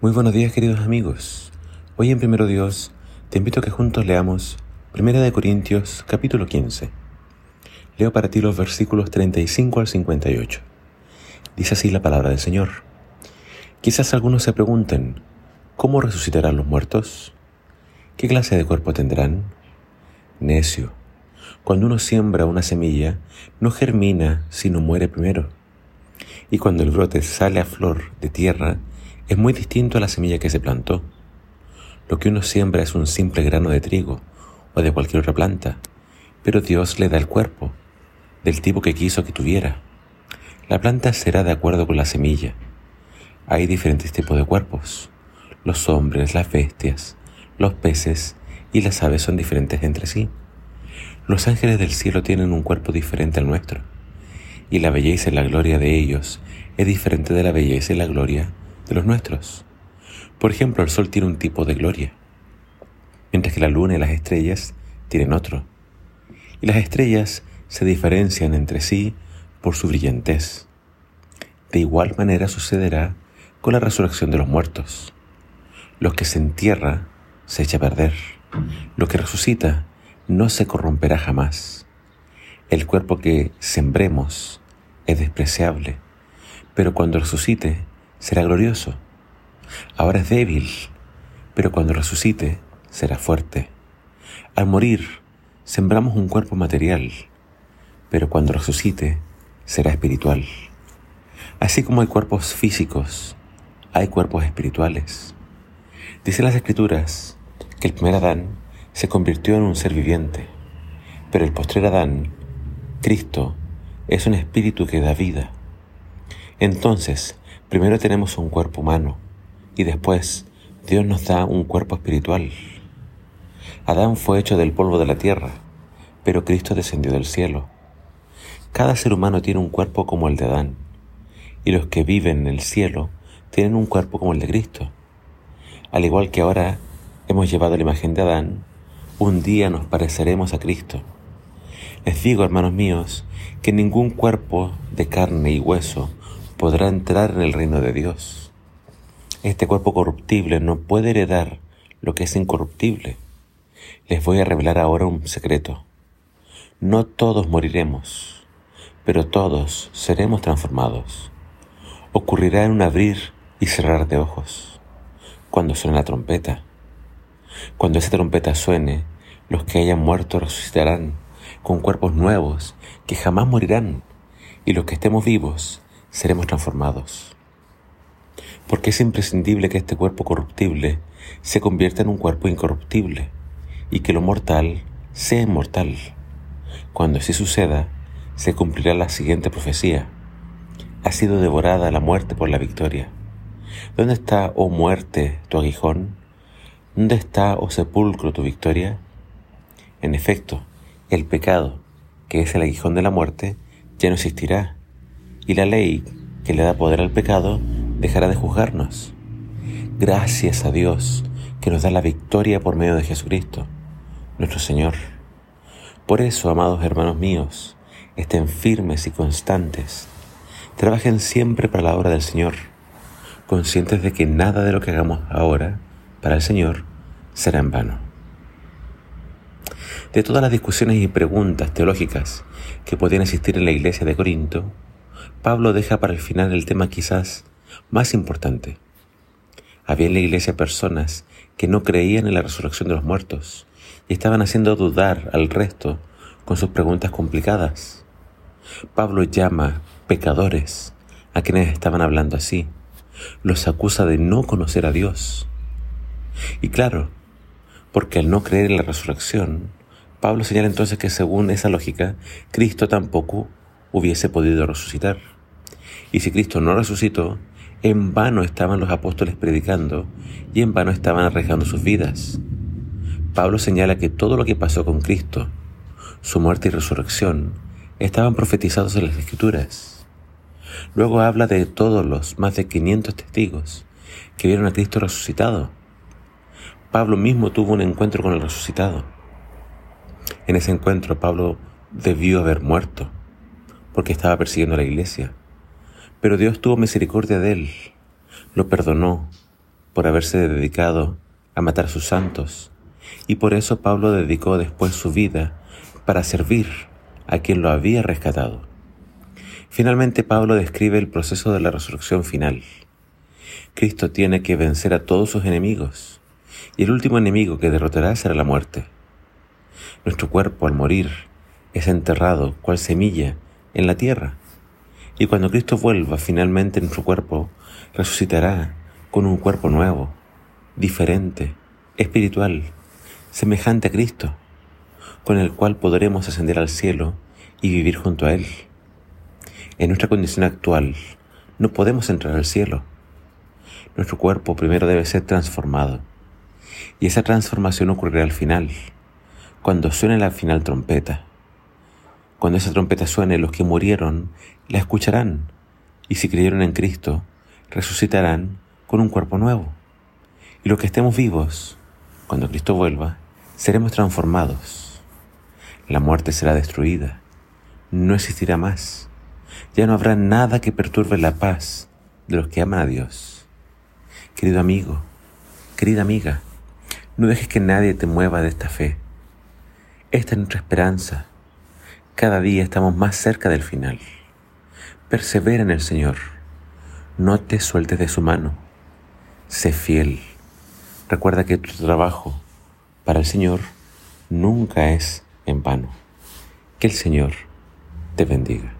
Muy buenos días queridos amigos. Hoy en Primero Dios te invito a que juntos leamos Primera de Corintios capítulo 15. Leo para ti los versículos 35 al 58. Dice así la palabra del Señor. Quizás algunos se pregunten, ¿cómo resucitarán los muertos? ¿Qué clase de cuerpo tendrán? Necio. Cuando uno siembra una semilla, no germina sino muere primero. Y cuando el brote sale a flor de tierra, es muy distinto a la semilla que se plantó. Lo que uno siembra es un simple grano de trigo o de cualquier otra planta, pero Dios le da el cuerpo, del tipo que quiso que tuviera. La planta será de acuerdo con la semilla. Hay diferentes tipos de cuerpos. Los hombres, las bestias, los peces y las aves son diferentes entre sí. Los ángeles del cielo tienen un cuerpo diferente al nuestro, y la belleza y la gloria de ellos es diferente de la belleza y la gloria de los nuestros. Por ejemplo, el sol tiene un tipo de gloria, mientras que la luna y las estrellas tienen otro. Y las estrellas se diferencian entre sí por su brillantez. De igual manera sucederá con la resurrección de los muertos. Lo que se entierra se echa a perder. Lo que resucita no se corromperá jamás. El cuerpo que sembremos es despreciable, pero cuando resucite será glorioso. Ahora es débil, pero cuando resucite será fuerte. Al morir, sembramos un cuerpo material, pero cuando resucite será espiritual. Así como hay cuerpos físicos, hay cuerpos espirituales. Dicen las escrituras que el primer Adán se convirtió en un ser viviente, pero el postrer Adán, Cristo, es un espíritu que da vida. Entonces, Primero tenemos un cuerpo humano y después Dios nos da un cuerpo espiritual. Adán fue hecho del polvo de la tierra, pero Cristo descendió del cielo. Cada ser humano tiene un cuerpo como el de Adán, y los que viven en el cielo tienen un cuerpo como el de Cristo. Al igual que ahora hemos llevado la imagen de Adán, un día nos pareceremos a Cristo. Les digo, hermanos míos, que ningún cuerpo de carne y hueso podrá entrar en el reino de Dios. Este cuerpo corruptible no puede heredar lo que es incorruptible. Les voy a revelar ahora un secreto. No todos moriremos, pero todos seremos transformados. Ocurrirá en un abrir y cerrar de ojos, cuando suene la trompeta. Cuando esa trompeta suene, los que hayan muerto resucitarán con cuerpos nuevos que jamás morirán, y los que estemos vivos seremos transformados. Porque es imprescindible que este cuerpo corruptible se convierta en un cuerpo incorruptible y que lo mortal sea inmortal. Cuando así suceda, se cumplirá la siguiente profecía. Ha sido devorada la muerte por la victoria. ¿Dónde está, oh muerte, tu aguijón? ¿Dónde está, oh sepulcro, tu victoria? En efecto, el pecado, que es el aguijón de la muerte, ya no existirá y la ley que le da poder al pecado dejará de juzgarnos. Gracias a Dios que nos da la victoria por medio de Jesucristo, nuestro Señor. Por eso, amados hermanos míos, estén firmes y constantes. Trabajen siempre para la obra del Señor, conscientes de que nada de lo que hagamos ahora para el Señor será en vano. De todas las discusiones y preguntas teológicas que podían existir en la iglesia de Corinto, Pablo deja para el final el tema quizás más importante. Había en la iglesia personas que no creían en la resurrección de los muertos y estaban haciendo dudar al resto con sus preguntas complicadas. Pablo llama pecadores a quienes estaban hablando así. Los acusa de no conocer a Dios. Y claro, porque al no creer en la resurrección, Pablo señala entonces que según esa lógica, Cristo tampoco hubiese podido resucitar. Y si Cristo no resucitó, en vano estaban los apóstoles predicando y en vano estaban arriesgando sus vidas. Pablo señala que todo lo que pasó con Cristo, su muerte y resurrección, estaban profetizados en las Escrituras. Luego habla de todos los más de 500 testigos que vieron a Cristo resucitado. Pablo mismo tuvo un encuentro con el resucitado. En ese encuentro Pablo debió haber muerto porque estaba persiguiendo a la iglesia. Pero Dios tuvo misericordia de él, lo perdonó por haberse dedicado a matar a sus santos, y por eso Pablo dedicó después su vida para servir a quien lo había rescatado. Finalmente Pablo describe el proceso de la resurrección final. Cristo tiene que vencer a todos sus enemigos, y el último enemigo que derrotará será la muerte. Nuestro cuerpo al morir es enterrado cual semilla en la tierra, y cuando Cristo vuelva finalmente nuestro cuerpo, resucitará con un cuerpo nuevo, diferente, espiritual, semejante a Cristo, con el cual podremos ascender al cielo y vivir junto a Él. En nuestra condición actual no podemos entrar al cielo. Nuestro cuerpo primero debe ser transformado, y esa transformación ocurrirá al final, cuando suene la final trompeta. Cuando esa trompeta suene, los que murieron la escucharán, y si creyeron en Cristo, resucitarán con un cuerpo nuevo. Y los que estemos vivos, cuando Cristo vuelva, seremos transformados. La muerte será destruida, no existirá más. Ya no habrá nada que perturbe la paz de los que aman a Dios. Querido amigo, querida amiga, no dejes que nadie te mueva de esta fe. Esta es nuestra esperanza. Cada día estamos más cerca del final. Persevera en el Señor. No te sueltes de su mano. Sé fiel. Recuerda que tu trabajo para el Señor nunca es en vano. Que el Señor te bendiga.